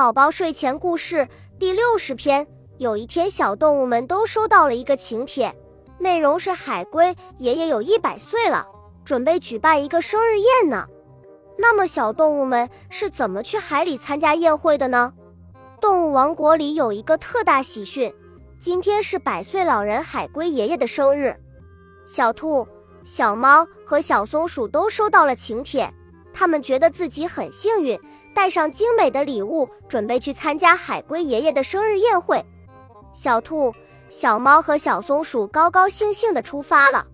宝宝睡前故事第六十篇。有一天，小动物们都收到了一个请帖，内容是海龟爷爷有一百岁了，准备举办一个生日宴呢。那么，小动物们是怎么去海里参加宴会的呢？动物王国里有一个特大喜讯，今天是百岁老人海龟爷爷的生日。小兔、小猫和小松鼠都收到了请帖，他们觉得自己很幸运。带上精美的礼物，准备去参加海龟爷爷的生日宴会。小兔、小猫和小松鼠高高兴兴地出发了。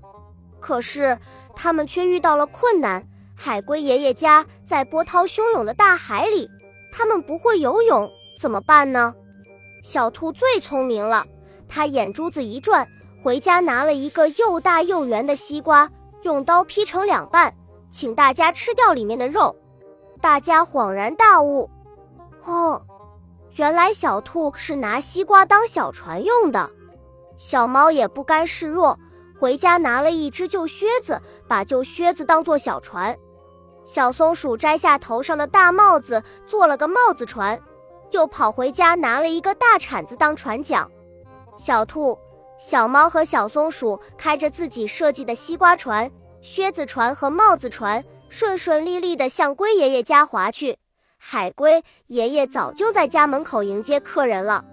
可是，他们却遇到了困难。海龟爷爷家在波涛汹涌的大海里，他们不会游泳，怎么办呢？小兔最聪明了，它眼珠子一转，回家拿了一个又大又圆的西瓜，用刀劈成两半，请大家吃掉里面的肉。大家恍然大悟，哦，原来小兔是拿西瓜当小船用的。小猫也不甘示弱，回家拿了一只旧靴子，把旧靴子当做小船。小松鼠摘下头上的大帽子，做了个帽子船，又跑回家拿了一个大铲子当船桨。小兔、小猫和小松鼠开着自己设计的西瓜船、靴子船和帽子船。顺顺利利地向龟爷爷家划去，海龟爷爷早就在家门口迎接客人了。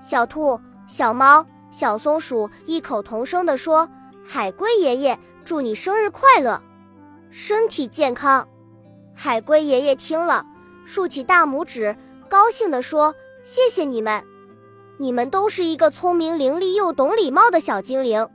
小兔、小猫、小松鼠异口同声地说：“海龟爷爷，祝你生日快乐，身体健康。”海龟爷爷听了，竖起大拇指，高兴地说：“谢谢你们，你们都是一个聪明伶俐又懂礼貌的小精灵。”